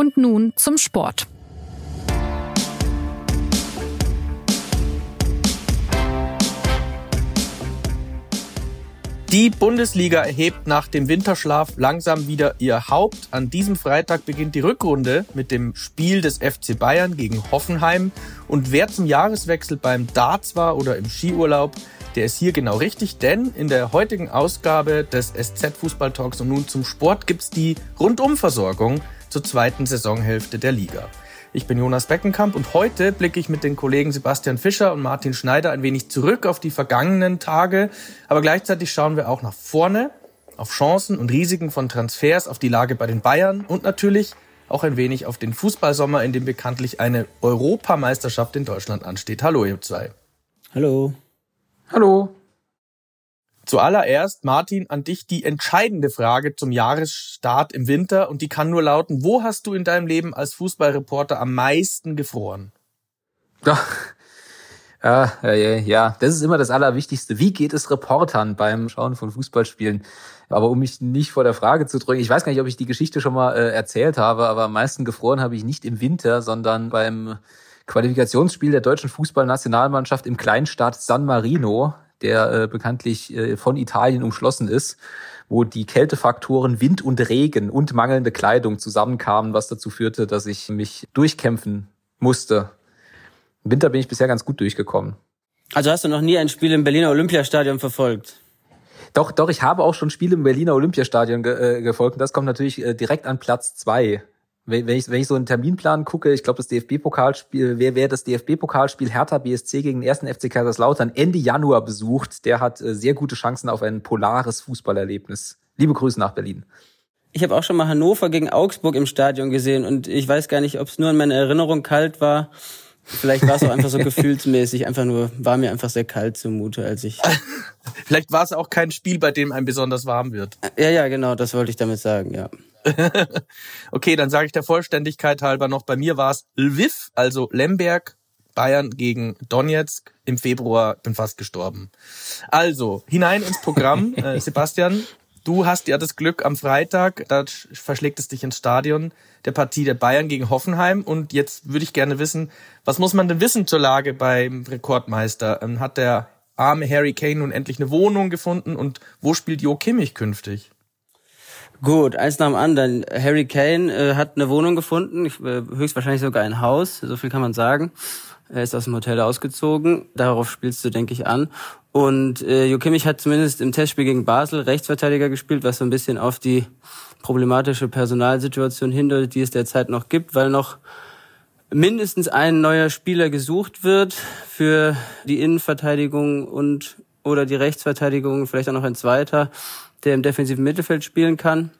Und nun zum Sport. Die Bundesliga erhebt nach dem Winterschlaf langsam wieder ihr Haupt. An diesem Freitag beginnt die Rückrunde mit dem Spiel des FC Bayern gegen Hoffenheim. Und wer zum Jahreswechsel beim Darts war oder im Skiurlaub, der ist hier genau richtig, denn in der heutigen Ausgabe des SZ Fußball Talks und nun zum Sport gibt's die Rundumversorgung zur zweiten Saisonhälfte der Liga. Ich bin Jonas Beckenkamp und heute blicke ich mit den Kollegen Sebastian Fischer und Martin Schneider ein wenig zurück auf die vergangenen Tage, aber gleichzeitig schauen wir auch nach vorne, auf Chancen und Risiken von Transfers, auf die Lage bei den Bayern und natürlich auch ein wenig auf den Fußballsommer, in dem bekanntlich eine Europameisterschaft in Deutschland ansteht. Hallo, ihr zwei. Hallo. Hallo. Zuallererst, Martin, an dich die entscheidende Frage zum Jahresstart im Winter und die kann nur lauten, wo hast du in deinem Leben als Fußballreporter am meisten gefroren? Ja, ja, ja, das ist immer das Allerwichtigste. Wie geht es Reportern beim Schauen von Fußballspielen? Aber um mich nicht vor der Frage zu drücken, ich weiß gar nicht, ob ich die Geschichte schon mal äh, erzählt habe, aber am meisten gefroren habe ich nicht im Winter, sondern beim Qualifikationsspiel der deutschen Fußballnationalmannschaft im Kleinstaat San Marino der äh, bekanntlich äh, von Italien umschlossen ist, wo die Kältefaktoren Wind und Regen und mangelnde Kleidung zusammenkamen, was dazu führte, dass ich mich durchkämpfen musste. Im Winter bin ich bisher ganz gut durchgekommen. Also hast du noch nie ein Spiel im Berliner Olympiastadion verfolgt? Doch, doch, ich habe auch schon Spiele im Berliner Olympiastadion ge äh, gefolgt und das kommt natürlich äh, direkt an Platz zwei wenn ich, wenn ich so einen Terminplan gucke, ich glaube, das DFB-Pokalspiel, wer, wer das DFB-Pokalspiel Hertha BSC gegen den ersten FC Kaiserslautern Ende Januar besucht, der hat äh, sehr gute Chancen auf ein polares Fußballerlebnis. Liebe Grüße nach Berlin. Ich habe auch schon mal Hannover gegen Augsburg im Stadion gesehen und ich weiß gar nicht, ob es nur in meiner Erinnerung kalt war. Vielleicht war es auch einfach so gefühlsmäßig, einfach nur, war mir einfach sehr kalt zumute, als ich. Vielleicht war es auch kein Spiel, bei dem einem besonders warm wird. Ja, ja, genau, das wollte ich damit sagen, ja. okay, dann sage ich der Vollständigkeit halber noch, bei mir war es Lviv, also Lemberg, Bayern gegen Donetsk im Februar, bin fast gestorben. Also, hinein ins Programm. äh, Sebastian, du hast ja das Glück am Freitag, da verschlägt es dich ins Stadion, der Partie der Bayern gegen Hoffenheim. Und jetzt würde ich gerne wissen, was muss man denn wissen zur Lage beim Rekordmeister? Ähm, hat der arme Harry Kane nun endlich eine Wohnung gefunden und wo spielt Jo Kimmich künftig? Gut, eins nach dem anderen. Harry Kane äh, hat eine Wohnung gefunden, äh, höchstwahrscheinlich sogar ein Haus, so viel kann man sagen. Er ist aus dem Hotel ausgezogen, darauf spielst du, denke ich, an. Und äh, Jo hat zumindest im Testspiel gegen Basel Rechtsverteidiger gespielt, was so ein bisschen auf die problematische Personalsituation hindeutet, die es derzeit noch gibt, weil noch mindestens ein neuer Spieler gesucht wird für die Innenverteidigung und oder die Rechtsverteidigung, vielleicht auch noch ein zweiter der im defensiven Mittelfeld spielen kann.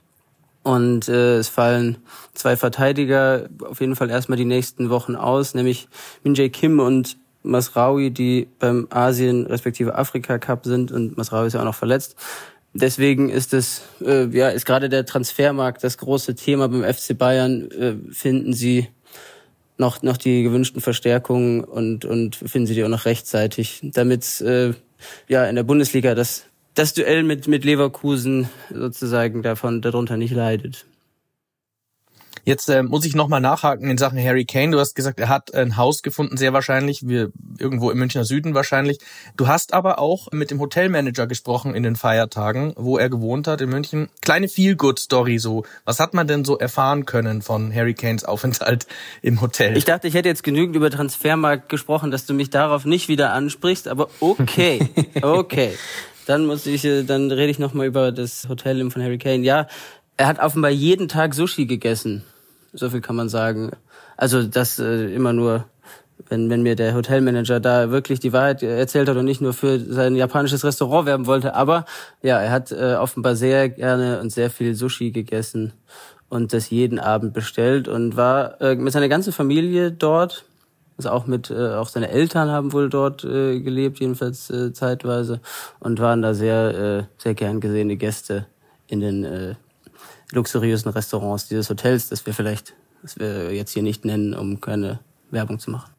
Und äh, es fallen zwei Verteidiger auf jeden Fall erstmal die nächsten Wochen aus, nämlich Minjay Kim und Masraoui, die beim Asien respektive Afrika Cup sind und Masraoui ist ja auch noch verletzt. Deswegen ist es äh, ja ist gerade der Transfermarkt das große Thema beim FC Bayern. Äh, finden Sie noch noch die gewünschten Verstärkungen und und finden Sie die auch noch rechtzeitig, damit äh, ja in der Bundesliga das das Duell mit, mit Leverkusen sozusagen davon, darunter nicht leidet. Jetzt äh, muss ich nochmal nachhaken in Sachen Harry Kane. Du hast gesagt, er hat ein Haus gefunden, sehr wahrscheinlich, wir, irgendwo im Münchner Süden wahrscheinlich. Du hast aber auch mit dem Hotelmanager gesprochen in den Feiertagen, wo er gewohnt hat in München. Kleine Feel-Good-Story so. Was hat man denn so erfahren können von Harry Kanes Aufenthalt im Hotel? Ich dachte, ich hätte jetzt genügend über Transfermarkt gesprochen, dass du mich darauf nicht wieder ansprichst, aber okay, okay. Dann muss ich, äh, dann rede ich nochmal über das Hotel von Harry Kane. Ja, er hat offenbar jeden Tag Sushi gegessen. So viel kann man sagen. Also das äh, immer nur, wenn, wenn mir der Hotelmanager da wirklich die Wahrheit erzählt hat und nicht nur für sein japanisches Restaurant werben wollte. Aber ja, er hat äh, offenbar sehr gerne und sehr viel Sushi gegessen und das jeden Abend bestellt und war äh, mit seiner ganzen Familie dort also auch mit, äh, auch seine Eltern haben wohl dort äh, gelebt, jedenfalls äh, zeitweise, und waren da sehr, äh, sehr gern gesehene Gäste in den äh, luxuriösen Restaurants dieses Hotels, das wir vielleicht, das wir jetzt hier nicht nennen, um keine Werbung zu machen.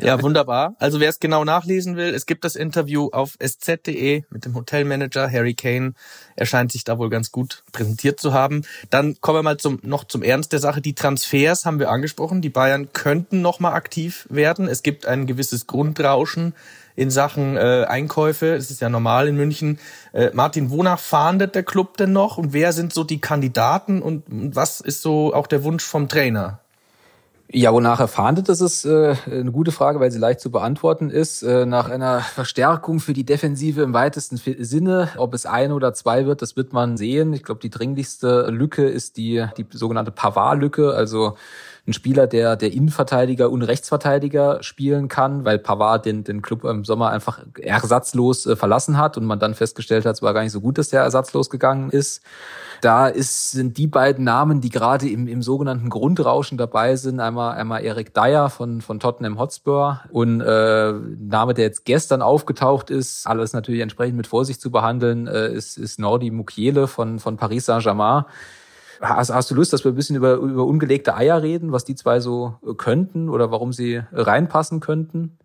Ja, wunderbar. Also wer es genau nachlesen will, es gibt das Interview auf sz.de mit dem Hotelmanager Harry Kane. Er scheint sich da wohl ganz gut präsentiert zu haben. Dann kommen wir mal zum, noch zum Ernst der Sache. Die Transfers haben wir angesprochen. Die Bayern könnten noch mal aktiv werden. Es gibt ein gewisses Grundrauschen in Sachen äh, Einkäufe. Das ist ja normal in München. Äh, Martin, wonach fahndet der Club denn noch? Und wer sind so die Kandidaten? Und was ist so auch der Wunsch vom Trainer? Ja, wonach er fahndet, das ist äh, eine gute Frage, weil sie leicht zu beantworten ist. Äh, nach einer Verstärkung für die Defensive im weitesten Sinne, ob es ein oder zwei wird, das wird man sehen. Ich glaube, die dringlichste Lücke ist die, die sogenannte Pavard-Lücke, also ein Spieler, der der Innenverteidiger und Rechtsverteidiger spielen kann, weil Pavard den, den Club im Sommer einfach ersatzlos äh, verlassen hat und man dann festgestellt hat, es war gar nicht so gut, dass der ersatzlos gegangen ist. Da ist, sind die beiden Namen, die gerade im, im sogenannten Grundrauschen dabei sind, einmal, einmal Eric Dyer von, von Tottenham Hotspur und äh, Name, der jetzt gestern aufgetaucht ist, alles natürlich entsprechend mit Vorsicht zu behandeln, äh, ist, ist Nordi Mukiele von, von Paris Saint-Germain. Hast, hast du Lust, dass wir ein bisschen über, über ungelegte Eier reden, was die zwei so könnten oder warum sie reinpassen könnten?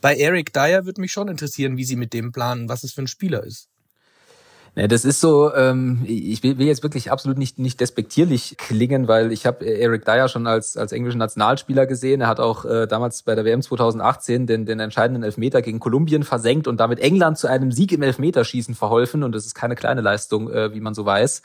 Bei Eric Dyer würde mich schon interessieren, wie sie mit dem planen, was es für ein Spieler ist. Ja, das ist so, ähm, ich will, will jetzt wirklich absolut nicht, nicht despektierlich klingen, weil ich habe Eric Dyer schon als, als englischen Nationalspieler gesehen. Er hat auch äh, damals bei der WM 2018 den, den entscheidenden Elfmeter gegen Kolumbien versenkt und damit England zu einem Sieg im Elfmeterschießen verholfen. Und das ist keine kleine Leistung, äh, wie man so weiß.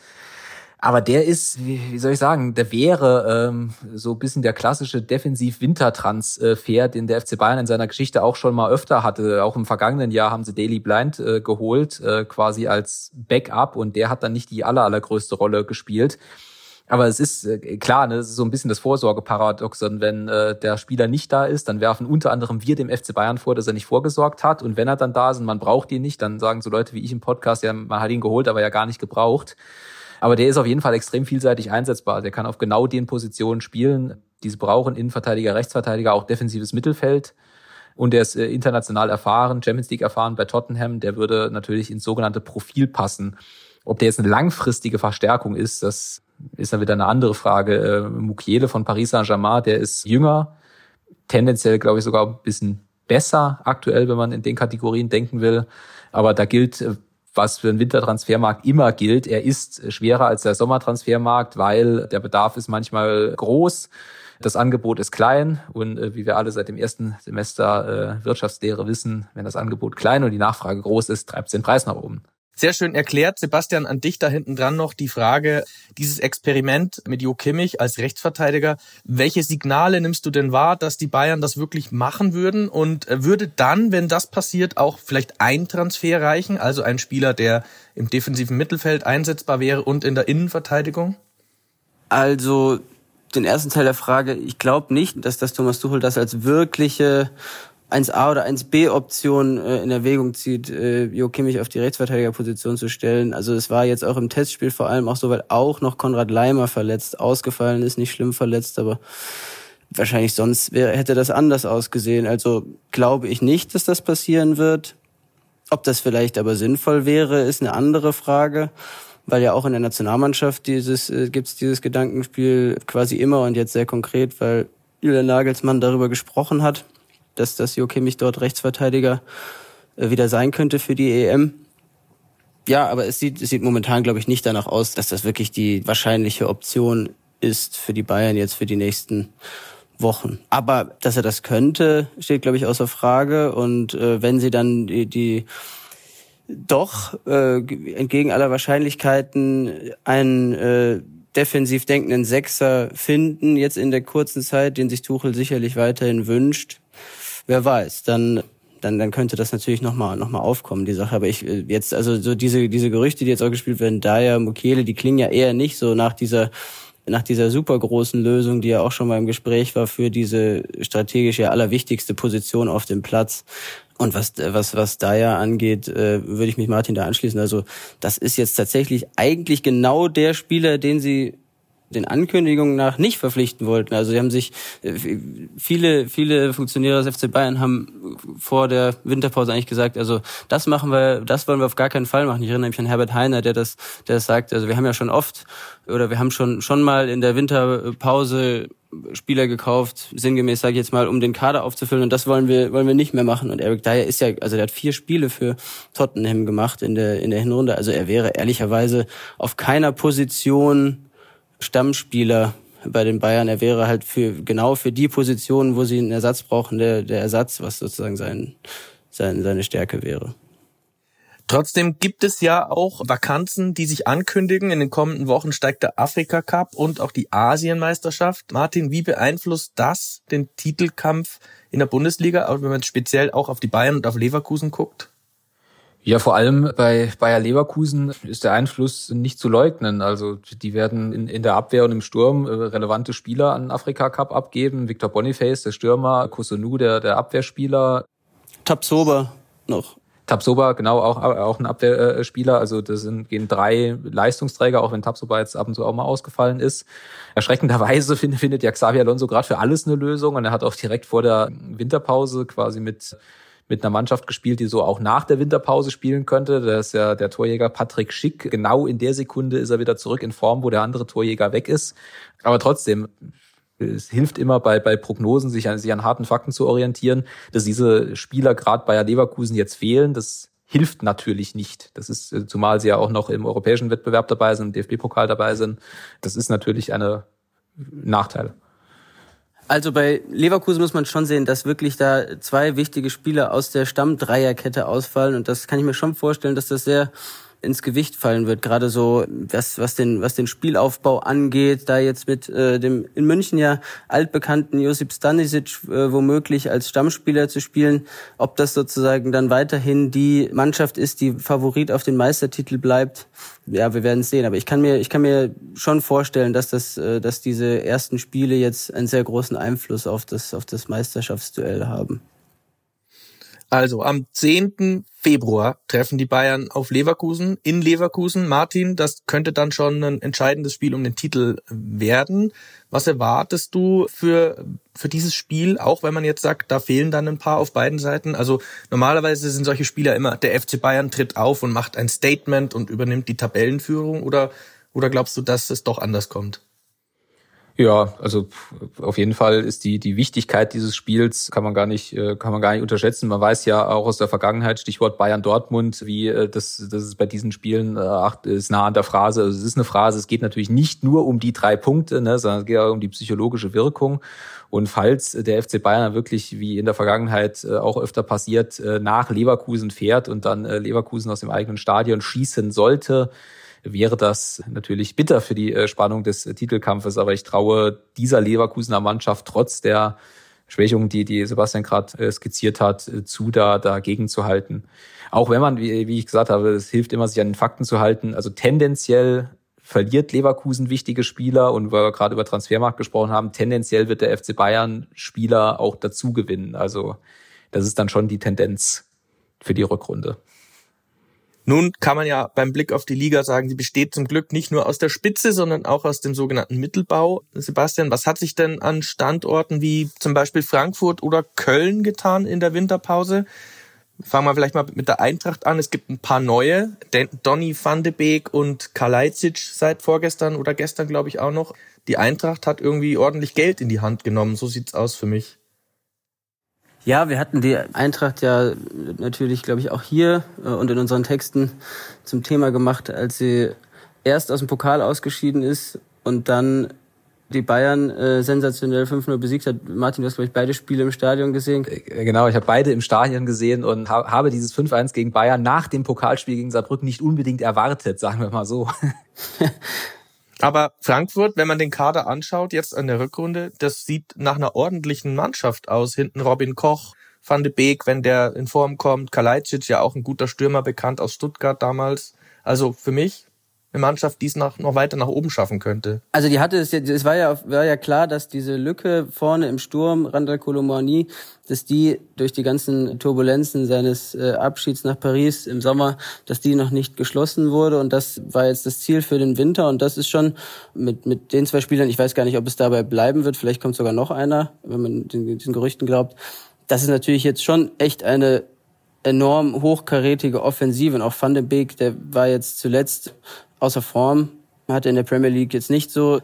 Aber der ist, wie, soll ich sagen, der wäre ähm, so bisschen der klassische Defensiv-Wintertransfer, den der FC Bayern in seiner Geschichte auch schon mal öfter hatte. Auch im vergangenen Jahr haben sie Daily Blind äh, geholt, äh, quasi als Backup und der hat dann nicht die aller, allergrößte Rolle gespielt. Aber es ist äh, klar, ne, es ist so ein bisschen das Vorsorgeparadoxon. Wenn äh, der Spieler nicht da ist, dann werfen unter anderem wir dem FC Bayern vor, dass er nicht vorgesorgt hat. Und wenn er dann da ist und man braucht ihn nicht, dann sagen so Leute wie ich im Podcast, ja, man hat ihn geholt, aber ja gar nicht gebraucht. Aber der ist auf jeden Fall extrem vielseitig einsetzbar. Der kann auf genau den Positionen spielen. Diese brauchen Innenverteidiger, Rechtsverteidiger, auch defensives Mittelfeld. Und der ist äh, international erfahren, Champions League erfahren bei Tottenham. Der würde natürlich ins sogenannte Profil passen. Ob der jetzt eine langfristige Verstärkung ist, das ist dann wieder eine andere Frage. Äh, Mukiele von Paris Saint-Germain, der ist jünger, tendenziell glaube ich sogar ein bisschen besser aktuell, wenn man in den Kategorien denken will. Aber da gilt äh, was für einen Wintertransfermarkt immer gilt. Er ist schwerer als der Sommertransfermarkt, weil der Bedarf ist manchmal groß. Das Angebot ist klein und äh, wie wir alle seit dem ersten Semester äh, Wirtschaftslehre wissen, wenn das Angebot klein und die Nachfrage groß ist, treibt es den Preis nach oben. Sehr schön erklärt. Sebastian, an dich da hinten dran noch die Frage, dieses Experiment mit Jo Kimmich als Rechtsverteidiger, welche Signale nimmst du denn wahr, dass die Bayern das wirklich machen würden? Und äh, würde dann, wenn das passiert, auch vielleicht ein Transfer reichen? Also ein Spieler, der im defensiven Mittelfeld einsetzbar wäre und in der Innenverteidigung? Also den ersten Teil der Frage, ich glaube nicht, dass das Thomas Tuchel das als wirkliche 1A oder 1B Option äh, in Erwägung zieht, äh, Jo Kimmich auf die Rechtsverteidigerposition zu stellen. Also es war jetzt auch im Testspiel vor allem auch so, weil auch noch Konrad Leimer verletzt ausgefallen ist, nicht schlimm verletzt, aber wahrscheinlich sonst wäre, hätte das anders ausgesehen. Also glaube ich nicht, dass das passieren wird. Ob das vielleicht aber sinnvoll wäre, ist eine andere Frage, weil ja auch in der Nationalmannschaft dieses äh, gibt's dieses Gedankenspiel quasi immer und jetzt sehr konkret, weil Julian Nagelsmann darüber gesprochen hat dass das Jo Kimmich dort Rechtsverteidiger äh, wieder sein könnte für die EM. Ja, aber es sieht, es sieht momentan, glaube ich, nicht danach aus, dass das wirklich die wahrscheinliche Option ist für die Bayern jetzt für die nächsten Wochen. Aber dass er das könnte, steht, glaube ich, außer Frage. Und äh, wenn sie dann die, die doch äh, entgegen aller Wahrscheinlichkeiten einen äh, defensiv denkenden Sechser finden, jetzt in der kurzen Zeit, den sich Tuchel sicherlich weiterhin wünscht, wer weiß, dann dann, dann könnte das natürlich nochmal noch mal aufkommen, die Sache. Aber ich äh, jetzt, also so diese, diese Gerüchte, die jetzt auch gespielt werden, Daya, Mukele, die klingen ja eher nicht so nach dieser nach dieser super großen Lösung, die ja auch schon mal im Gespräch war für diese strategisch ja allerwichtigste Position auf dem Platz. Und was, was, was Daya angeht, äh, würde ich mich Martin da anschließen. Also das ist jetzt tatsächlich eigentlich genau der Spieler, den sie den Ankündigungen nach nicht verpflichten wollten. Also sie haben sich äh, viele viele Funktionäre des FC Bayern haben vor der Winterpause eigentlich gesagt, also das machen wir, das wollen wir auf gar keinen Fall machen. Ich erinnere mich an Herbert Heiner, der das der das sagt, also wir haben ja schon oft oder wir haben schon schon mal in der Winterpause Spieler gekauft, sinngemäß sage ich jetzt mal, um den Kader aufzufüllen und das wollen wir wollen wir nicht mehr machen und Eric Dyer ist ja also der hat vier Spiele für Tottenham gemacht in der in der Hinrunde, also er wäre ehrlicherweise auf keiner Position Stammspieler bei den Bayern, er wäre halt für genau für die Positionen, wo sie einen Ersatz brauchen, der der Ersatz, was sozusagen sein, sein seine Stärke wäre. Trotzdem gibt es ja auch Vakanzen, die sich ankündigen. In den kommenden Wochen steigt der Afrika Cup und auch die Asienmeisterschaft. Martin, wie beeinflusst das den Titelkampf in der Bundesliga, wenn man speziell auch auf die Bayern und auf Leverkusen guckt? Ja, vor allem bei Bayer Leverkusen ist der Einfluss nicht zu leugnen. Also die werden in, in der Abwehr und im Sturm äh, relevante Spieler an Afrika Cup abgeben. Victor Boniface, der Stürmer, Kosunu, der, der Abwehrspieler. Tabsoba noch. Tabsoba, genau, auch, auch ein Abwehrspieler. Also das sind, gehen drei Leistungsträger, auch wenn Tabsoba jetzt ab und zu auch mal ausgefallen ist. Erschreckenderweise findet, findet ja Xavi Alonso gerade für alles eine Lösung und er hat auch direkt vor der Winterpause quasi mit mit einer Mannschaft gespielt, die so auch nach der Winterpause spielen könnte. Da ist ja der Torjäger Patrick Schick. Genau in der Sekunde ist er wieder zurück in Form, wo der andere Torjäger weg ist. Aber trotzdem, es hilft immer bei, bei Prognosen, sich an, sich an harten Fakten zu orientieren, dass diese Spieler gerade bei Leverkusen jetzt fehlen. Das hilft natürlich nicht. Das ist, zumal sie ja auch noch im europäischen Wettbewerb dabei sind, im DFB-Pokal dabei sind. Das ist natürlich eine Nachteil. Also bei Leverkusen muss man schon sehen, dass wirklich da zwei wichtige Spieler aus der Stammdreierkette ausfallen. Und das kann ich mir schon vorstellen, dass das sehr ins Gewicht fallen wird. Gerade so, was, was, den, was den Spielaufbau angeht, da jetzt mit äh, dem in München ja altbekannten Josip Stanisic äh, womöglich als Stammspieler zu spielen, ob das sozusagen dann weiterhin die Mannschaft ist, die Favorit auf den Meistertitel bleibt. Ja, wir werden sehen. Aber ich kann mir, ich kann mir schon vorstellen, dass das, äh, dass diese ersten Spiele jetzt einen sehr großen Einfluss auf das, auf das Meisterschaftsduell haben. Also am 10. Februar treffen die Bayern auf Leverkusen in Leverkusen. Martin, das könnte dann schon ein entscheidendes Spiel um den Titel werden. Was erwartest du für, für dieses Spiel, auch wenn man jetzt sagt, da fehlen dann ein paar auf beiden Seiten? Also normalerweise sind solche Spieler immer, der FC Bayern tritt auf und macht ein Statement und übernimmt die Tabellenführung oder, oder glaubst du, dass es doch anders kommt? Ja, also auf jeden Fall ist die die Wichtigkeit dieses Spiels kann man gar nicht äh, kann man gar nicht unterschätzen. Man weiß ja auch aus der Vergangenheit Stichwort Bayern Dortmund, wie äh, das das ist bei diesen Spielen äh, ach, ist nah an der Phrase. Also es ist eine Phrase. Es geht natürlich nicht nur um die drei Punkte, ne, sondern es geht auch um die psychologische Wirkung. Und falls der FC Bayern wirklich wie in der Vergangenheit auch öfter passiert nach Leverkusen fährt und dann Leverkusen aus dem eigenen Stadion schießen sollte, wäre das natürlich bitter für die äh, Spannung des äh, Titelkampfes. Aber ich traue dieser Leverkusener Mannschaft trotz der Schwächungen, die, die Sebastian gerade äh, skizziert hat, zu, da dagegen zu halten. Auch wenn man, wie, wie ich gesagt habe, es hilft immer, sich an den Fakten zu halten. Also tendenziell verliert Leverkusen wichtige Spieler und weil wir gerade über Transfermarkt gesprochen haben, tendenziell wird der FC Bayern Spieler auch dazu gewinnen. Also das ist dann schon die Tendenz für die Rückrunde. Nun kann man ja beim Blick auf die Liga sagen, sie besteht zum Glück nicht nur aus der Spitze, sondern auch aus dem sogenannten Mittelbau. Sebastian, was hat sich denn an Standorten wie zum Beispiel Frankfurt oder Köln getan in der Winterpause? Fangen wir vielleicht mal mit der Eintracht an. Es gibt ein paar neue. Donny van de Beek und Kalajdzic seit vorgestern oder gestern, glaube ich, auch noch. Die Eintracht hat irgendwie ordentlich Geld in die Hand genommen. So sieht's aus für mich. Ja, wir hatten die Eintracht ja natürlich, glaube ich, auch hier äh, und in unseren Texten zum Thema gemacht, als sie erst aus dem Pokal ausgeschieden ist und dann die Bayern äh, sensationell 5-0 besiegt hat. Martin, du hast, glaube ich, beide Spiele im Stadion gesehen. Äh, genau, ich habe beide im Stadion gesehen und ha habe dieses 5-1 gegen Bayern nach dem Pokalspiel gegen Saarbrücken nicht unbedingt erwartet, sagen wir mal so. Aber Frankfurt, wenn man den Kader anschaut, jetzt an der Rückrunde, das sieht nach einer ordentlichen Mannschaft aus. Hinten Robin Koch, Van de Beek, wenn der in Form kommt, Kalajdzic, ja auch ein guter Stürmer, bekannt aus Stuttgart damals. Also für mich eine Mannschaft, die es nach, noch weiter nach oben schaffen könnte. Also die hatte es, es war ja, war ja klar, dass diese Lücke vorne im Sturm, Randall Colomani, dass die durch die ganzen Turbulenzen seines äh, Abschieds nach Paris im Sommer, dass die noch nicht geschlossen wurde und das war jetzt das Ziel für den Winter und das ist schon mit, mit den zwei Spielern, ich weiß gar nicht, ob es dabei bleiben wird, vielleicht kommt sogar noch einer, wenn man den, den Gerüchten glaubt. Das ist natürlich jetzt schon echt eine enorm hochkarätige Offensive und auch Van de Beek, der war jetzt zuletzt außer Form, hatte in der Premier League jetzt nicht so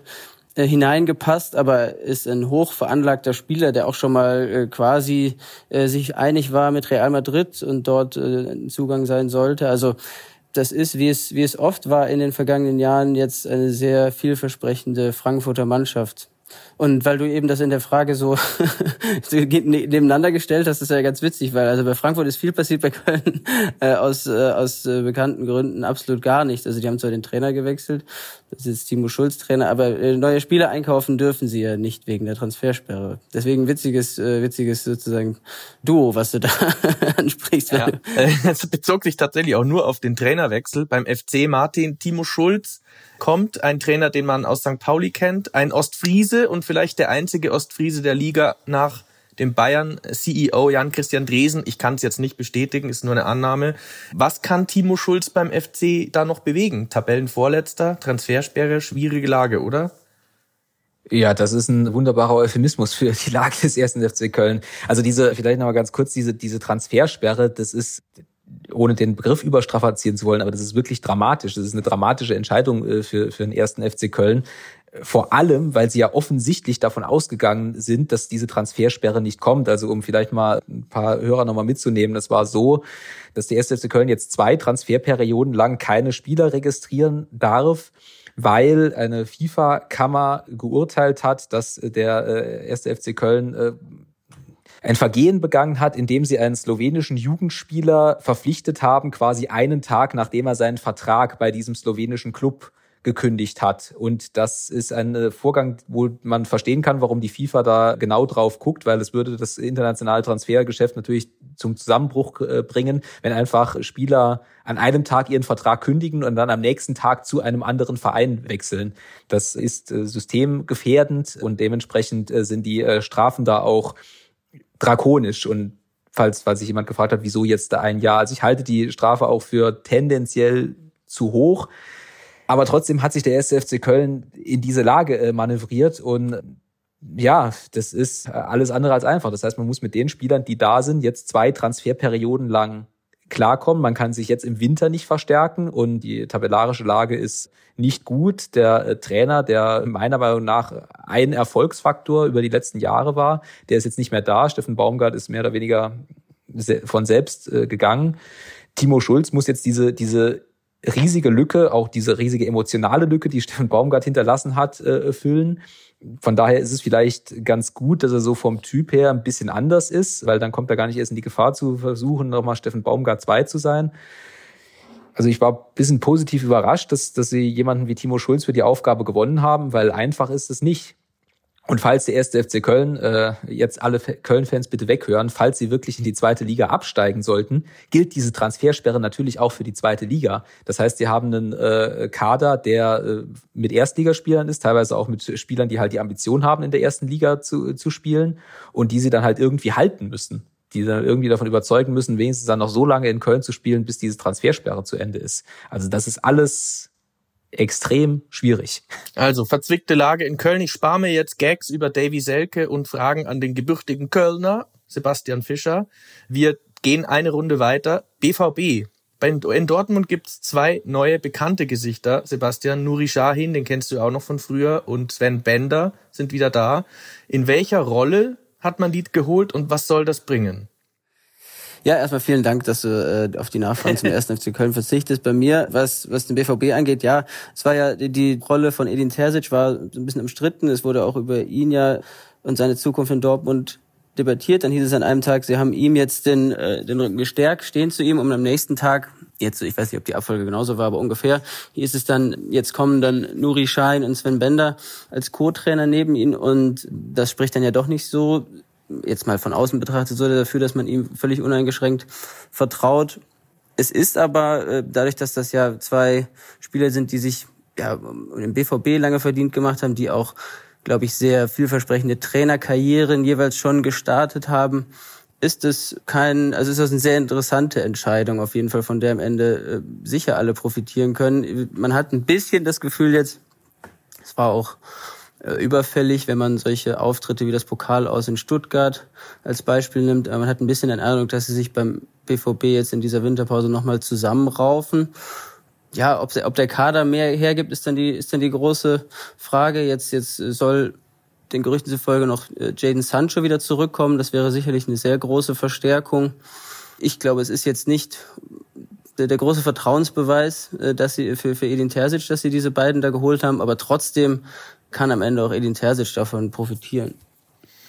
äh, hineingepasst, aber ist ein hoch veranlagter Spieler, der auch schon mal äh, quasi äh, sich einig war mit Real Madrid und dort Zugang sein sollte. Also das ist, wie es, wie es oft war in den vergangenen Jahren, jetzt eine sehr vielversprechende Frankfurter Mannschaft. Und weil du eben das in der Frage so ne-, nebeneinander gestellt hast, ist ja ganz witzig, weil also bei Frankfurt ist viel passiert, bei Köln äh, aus, äh, aus äh, bekannten Gründen absolut gar nicht. Also die haben zwar den Trainer gewechselt, das ist Timo Schulz Trainer, aber äh, neue Spieler einkaufen dürfen sie ja nicht wegen der Transfersperre. Deswegen witziges, äh, witziges sozusagen Duo, was du da ansprichst. Ja. Es bezog sich tatsächlich auch nur auf den Trainerwechsel beim FC Martin Timo Schulz kommt ein Trainer, den man aus St. Pauli kennt, ein Ostfriese und vielleicht der einzige Ostfriese der Liga nach dem Bayern CEO Jan Christian Dresen. Ich kann es jetzt nicht bestätigen, ist nur eine Annahme. Was kann Timo Schulz beim FC da noch bewegen? Tabellenvorletzter, Transfersperre, schwierige Lage, oder? Ja, das ist ein wunderbarer Euphemismus für die Lage des ersten FC Köln. Also diese, vielleicht noch mal ganz kurz, diese, diese Transfersperre, das ist, ohne den Begriff überstrapazieren zu wollen, aber das ist wirklich dramatisch. Das ist eine dramatische Entscheidung äh, für, für den ersten FC Köln. Vor allem, weil sie ja offensichtlich davon ausgegangen sind, dass diese Transfersperre nicht kommt. Also um vielleicht mal ein paar Hörer nochmal mitzunehmen, das war so, dass der erste FC Köln jetzt zwei Transferperioden lang keine Spieler registrieren darf weil eine FIFA-Kammer geurteilt hat, dass der äh, erste FC Köln äh, ein Vergehen begangen hat, indem sie einen slowenischen Jugendspieler verpflichtet haben, quasi einen Tag nachdem er seinen Vertrag bei diesem slowenischen Club gekündigt hat. Und das ist ein äh, Vorgang, wo man verstehen kann, warum die FIFA da genau drauf guckt, weil es würde das internationale Transfergeschäft natürlich zum Zusammenbruch äh, bringen, wenn einfach Spieler an einem Tag ihren Vertrag kündigen und dann am nächsten Tag zu einem anderen Verein wechseln. Das ist äh, systemgefährdend und dementsprechend sind die Strafen da auch drakonisch und falls, falls sich jemand gefragt hat, wieso jetzt da ein Jahr. Also ich halte die Strafe auch für tendenziell zu hoch. Aber trotzdem hat sich der erste FC Köln in diese Lage äh, manövriert und ja, das ist alles andere als einfach. Das heißt, man muss mit den Spielern, die da sind, jetzt zwei Transferperioden lang klarkommen. Man kann sich jetzt im Winter nicht verstärken und die tabellarische Lage ist nicht gut. Der äh, Trainer, der meiner Meinung nach ein Erfolgsfaktor über die letzten Jahre war, der ist jetzt nicht mehr da. Steffen Baumgart ist mehr oder weniger von selbst äh, gegangen. Timo Schulz muss jetzt diese, diese riesige Lücke, auch diese riesige emotionale Lücke, die Steffen Baumgart hinterlassen hat, äh, füllen von daher ist es vielleicht ganz gut, dass er so vom Typ her ein bisschen anders ist, weil dann kommt er gar nicht erst in die Gefahr zu versuchen, nochmal Steffen Baumgart 2 zu sein. Also ich war ein bisschen positiv überrascht, dass, dass sie jemanden wie Timo Schulz für die Aufgabe gewonnen haben, weil einfach ist es nicht. Und falls der erste FC Köln, äh, jetzt alle Köln-Fans bitte weghören, falls sie wirklich in die zweite Liga absteigen sollten, gilt diese Transfersperre natürlich auch für die zweite Liga. Das heißt, sie haben einen äh, Kader, der äh, mit Erstligaspielern ist, teilweise auch mit Spielern, die halt die Ambition haben, in der ersten Liga zu, zu spielen und die sie dann halt irgendwie halten müssen. Die dann irgendwie davon überzeugen müssen, wenigstens dann noch so lange in Köln zu spielen, bis diese Transfersperre zu Ende ist. Also das ist alles extrem schwierig. Also verzwickte Lage in Köln. Ich spare mir jetzt Gags über Davy Selke und Fragen an den gebürtigen Kölner, Sebastian Fischer. Wir gehen eine Runde weiter. BVB. In Dortmund gibt's zwei neue bekannte Gesichter. Sebastian Nuri Shahin, den kennst du auch noch von früher, und Sven Bender sind wieder da. In welcher Rolle hat man die geholt und was soll das bringen? Ja, erstmal vielen Dank, dass du äh, auf die Nachfragen zum ersten FC Köln verzichtest. Bei mir, was, was den BVB angeht, ja, es war ja die, die Rolle von Edin Terzic war ein bisschen umstritten. Es wurde auch über ihn ja und seine Zukunft in Dortmund debattiert. Dann hieß es an einem Tag, sie haben ihm jetzt den, äh, den Rücken gestärkt, stehen zu ihm, um am nächsten Tag, jetzt, ich weiß nicht, ob die Abfolge genauso war, aber ungefähr, hieß es dann, jetzt kommen dann Nuri Schein und Sven Bender als Co-Trainer neben ihn und das spricht dann ja doch nicht so jetzt mal von außen betrachtet, so dafür, dass man ihm völlig uneingeschränkt vertraut. Es ist aber äh, dadurch, dass das ja zwei Spieler sind, die sich ja im BVB lange verdient gemacht haben, die auch, glaube ich, sehr vielversprechende Trainerkarrieren jeweils schon gestartet haben, ist es kein, also ist das eine sehr interessante Entscheidung auf jeden Fall, von der am Ende äh, sicher alle profitieren können. Man hat ein bisschen das Gefühl jetzt, es war auch überfällig, wenn man solche Auftritte wie das Pokal aus in Stuttgart als Beispiel nimmt. Man hat ein bisschen den Eindruck, dass sie sich beim BVB jetzt in dieser Winterpause nochmal zusammenraufen. ja, ob, ob der Kader mehr hergibt, ist dann die, ist dann die große Frage. Jetzt, jetzt soll den Gerüchten zufolge noch äh, Jaden Sancho wieder zurückkommen. Das wäre sicherlich eine sehr große Verstärkung. Ich glaube, es ist jetzt nicht der, der große Vertrauensbeweis, äh, dass sie für, für Edin Terzic, dass sie diese beiden da geholt haben, aber trotzdem kann am Ende auch Edin Terzic davon profitieren.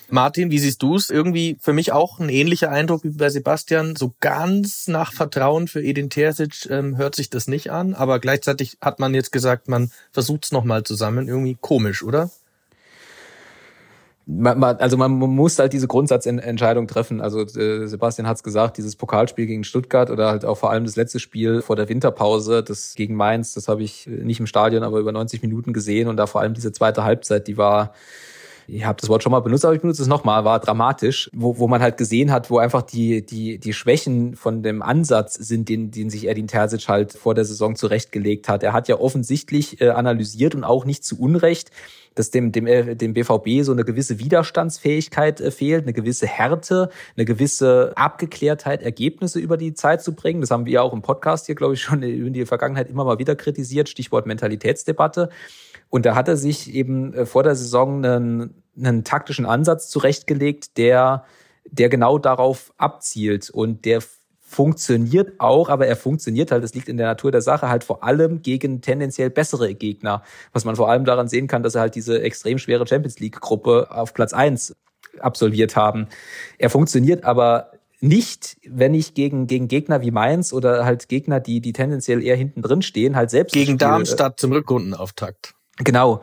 Martin, wie siehst du es? Irgendwie für mich auch ein ähnlicher Eindruck wie bei Sebastian. So ganz nach Vertrauen für Edin Terzic ähm, hört sich das nicht an, aber gleichzeitig hat man jetzt gesagt, man versucht es nochmal zusammen. Irgendwie komisch, oder? Man, man, also man muss halt diese Grundsatzentscheidung treffen. Also äh, Sebastian hat es gesagt, dieses Pokalspiel gegen Stuttgart oder halt auch vor allem das letzte Spiel vor der Winterpause, das gegen Mainz, das habe ich nicht im Stadion, aber über 90 Minuten gesehen und da vor allem diese zweite Halbzeit, die war ich habe das Wort schon mal benutzt, aber ich benutze es nochmal, war dramatisch, wo, wo man halt gesehen hat, wo einfach die, die, die Schwächen von dem Ansatz sind, den, den sich Erdin Terzic halt vor der Saison zurechtgelegt hat. Er hat ja offensichtlich äh, analysiert und auch nicht zu Unrecht dass dem, dem, äh, dem BVB so eine gewisse Widerstandsfähigkeit äh, fehlt, eine gewisse Härte, eine gewisse Abgeklärtheit, Ergebnisse über die Zeit zu bringen. Das haben wir ja auch im Podcast hier, glaube ich, schon in die Vergangenheit immer mal wieder kritisiert. Stichwort Mentalitätsdebatte. Und da hat er sich eben äh, vor der Saison einen, einen taktischen Ansatz zurechtgelegt, der, der genau darauf abzielt und der funktioniert auch, aber er funktioniert halt, das liegt in der Natur der Sache, halt vor allem gegen tendenziell bessere Gegner. Was man vor allem daran sehen kann, dass er halt diese extrem schwere Champions League-Gruppe auf Platz eins absolviert haben. Er funktioniert aber nicht, wenn ich gegen, gegen Gegner wie Mainz oder halt Gegner, die, die tendenziell eher hinten drin stehen, halt selbst. Gegen Darmstadt zum Rückrundenauftakt. Genau.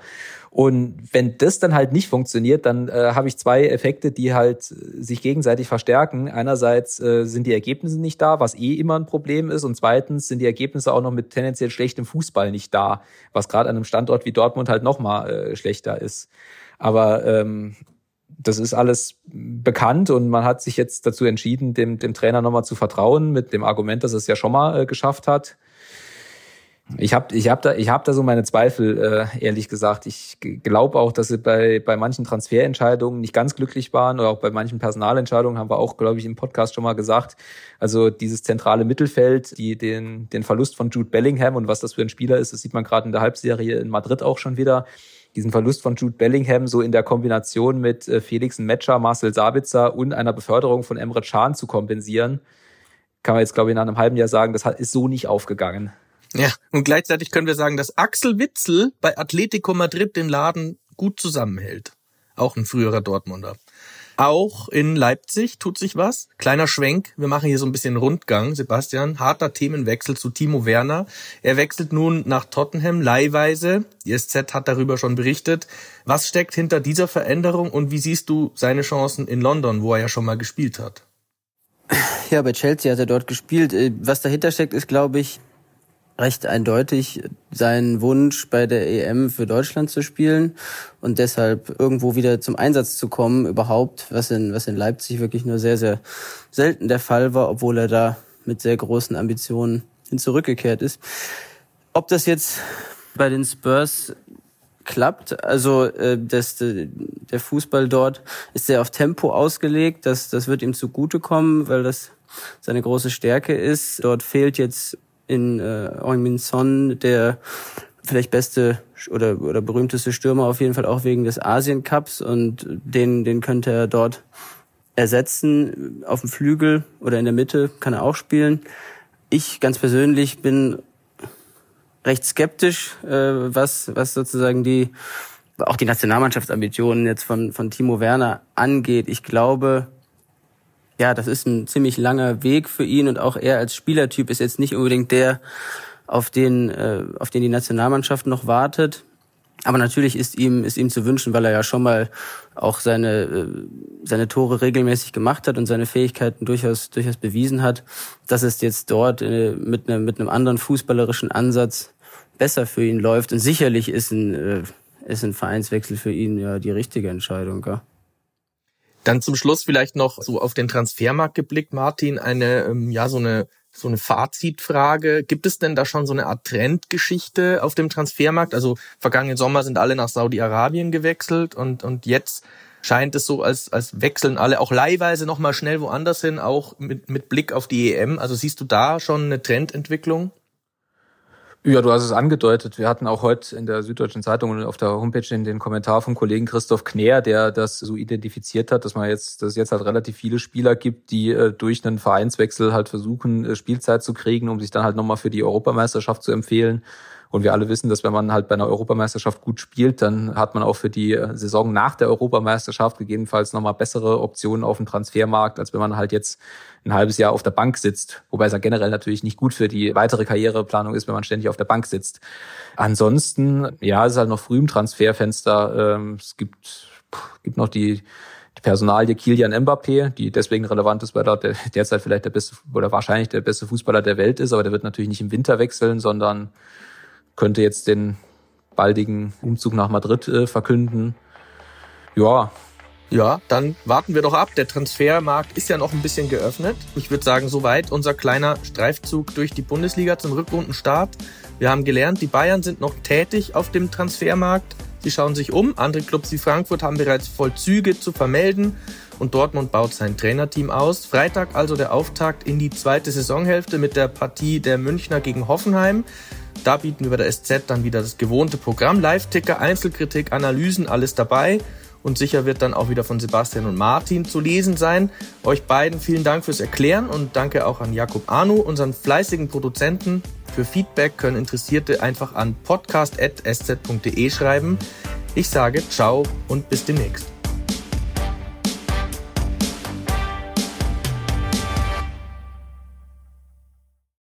Und wenn das dann halt nicht funktioniert, dann äh, habe ich zwei Effekte, die halt sich gegenseitig verstärken. Einerseits äh, sind die Ergebnisse nicht da, was eh immer ein Problem ist. Und zweitens sind die Ergebnisse auch noch mit tendenziell schlechtem Fußball nicht da, was gerade an einem Standort wie Dortmund halt nochmal äh, schlechter ist. Aber ähm, das ist alles bekannt und man hat sich jetzt dazu entschieden, dem, dem Trainer nochmal zu vertrauen, mit dem Argument, dass es ja schon mal äh, geschafft hat. Ich habe ich hab da, hab da so meine Zweifel, äh, ehrlich gesagt. Ich glaube auch, dass sie bei, bei manchen Transferentscheidungen nicht ganz glücklich waren oder auch bei manchen Personalentscheidungen haben wir auch, glaube ich, im Podcast schon mal gesagt. Also dieses zentrale Mittelfeld, die den, den Verlust von Jude Bellingham und was das für ein Spieler ist, das sieht man gerade in der Halbserie in Madrid auch schon wieder. Diesen Verlust von Jude Bellingham so in der Kombination mit äh, Felix Metscher, Marcel Sabitzer und einer Beförderung von Emre Can zu kompensieren, kann man jetzt, glaube ich, nach einem halben Jahr sagen, das ist so nicht aufgegangen. Ja, und gleichzeitig können wir sagen, dass Axel Witzel bei Atletico Madrid den Laden gut zusammenhält. Auch ein früherer Dortmunder. Auch in Leipzig tut sich was. Kleiner Schwenk. Wir machen hier so ein bisschen Rundgang, Sebastian. Harter Themenwechsel zu Timo Werner. Er wechselt nun nach Tottenham leihweise. Die SZ hat darüber schon berichtet. Was steckt hinter dieser Veränderung und wie siehst du seine Chancen in London, wo er ja schon mal gespielt hat? Ja, bei Chelsea hat er dort gespielt. Äh, was dahinter steckt, ist, glaube ich, recht eindeutig seinen Wunsch bei der EM für Deutschland zu spielen und deshalb irgendwo wieder zum Einsatz zu kommen überhaupt, was in, was in Leipzig wirklich nur sehr, sehr selten der Fall war, obwohl er da mit sehr großen Ambitionen hin zurückgekehrt ist. Ob das jetzt bei den Spurs klappt, also äh, das, der Fußball dort ist sehr auf Tempo ausgelegt, das, das wird ihm zugutekommen, weil das seine große Stärke ist. Dort fehlt jetzt in äh, Heung-Min Son, der vielleicht beste oder, oder berühmteste Stürmer auf jeden Fall auch wegen des Asien Cups und den, den könnte er dort ersetzen. Auf dem Flügel oder in der Mitte kann er auch spielen. Ich ganz persönlich bin recht skeptisch, äh, was, was sozusagen die, auch die Nationalmannschaftsambitionen jetzt von, von Timo Werner angeht. Ich glaube, ja, das ist ein ziemlich langer Weg für ihn und auch er als Spielertyp ist jetzt nicht unbedingt der, auf den, äh, auf den die Nationalmannschaft noch wartet. Aber natürlich ist ihm, ist ihm zu wünschen, weil er ja schon mal auch seine, äh, seine Tore regelmäßig gemacht hat und seine Fähigkeiten durchaus, durchaus bewiesen hat, dass es jetzt dort äh, mit, ne, mit einem anderen fußballerischen Ansatz besser für ihn läuft. Und sicherlich ist ein, äh, ist ein Vereinswechsel für ihn ja die richtige Entscheidung. Ja. Dann zum Schluss vielleicht noch so auf den Transfermarkt geblickt, Martin, eine, ähm, ja, so eine, so eine Fazitfrage. Gibt es denn da schon so eine Art Trendgeschichte auf dem Transfermarkt? Also vergangenen Sommer sind alle nach Saudi-Arabien gewechselt und, und jetzt scheint es so, als, als wechseln alle auch leihweise nochmal schnell woanders hin, auch mit, mit Blick auf die EM. Also siehst du da schon eine Trendentwicklung? Ja, du hast es angedeutet. Wir hatten auch heute in der Süddeutschen Zeitung und auf der Homepage den Kommentar vom Kollegen Christoph Kner, der das so identifiziert hat, dass man jetzt, dass es jetzt halt relativ viele Spieler gibt, die äh, durch einen Vereinswechsel halt versuchen, äh, Spielzeit zu kriegen, um sich dann halt nochmal für die Europameisterschaft zu empfehlen. Und wir alle wissen, dass wenn man halt bei einer Europameisterschaft gut spielt, dann hat man auch für die äh, Saison nach der Europameisterschaft gegebenenfalls nochmal bessere Optionen auf dem Transfermarkt, als wenn man halt jetzt ein halbes Jahr auf der Bank sitzt. Wobei es ja generell natürlich nicht gut für die weitere Karriereplanung ist, wenn man ständig auf der Bank sitzt. Ansonsten, ja, es ist halt noch früh im Transferfenster. Ähm, es gibt, gibt noch die, die Personalie Kilian Mbappé, die deswegen relevant ist, weil er derzeit vielleicht der beste oder wahrscheinlich der beste Fußballer der Welt ist, aber der wird natürlich nicht im Winter wechseln, sondern könnte jetzt den baldigen Umzug nach Madrid äh, verkünden. Ja. Ja, dann warten wir doch ab. Der Transfermarkt ist ja noch ein bisschen geöffnet. Ich würde sagen, soweit unser kleiner Streifzug durch die Bundesliga zum Rückrundenstart. Wir haben gelernt, die Bayern sind noch tätig auf dem Transfermarkt. Sie schauen sich um. Andere Clubs wie Frankfurt haben bereits Vollzüge zu vermelden und Dortmund baut sein Trainerteam aus. Freitag also der Auftakt in die zweite Saisonhälfte mit der Partie der Münchner gegen Hoffenheim. Da bieten wir bei der SZ dann wieder das gewohnte Programm. Live-Ticker, Einzelkritik, Analysen, alles dabei. Und sicher wird dann auch wieder von Sebastian und Martin zu lesen sein. Euch beiden vielen Dank fürs Erklären und danke auch an Jakob Arnu, unseren fleißigen Produzenten. Für Feedback können Interessierte einfach an podcast.sz.de schreiben. Ich sage ciao und bis demnächst.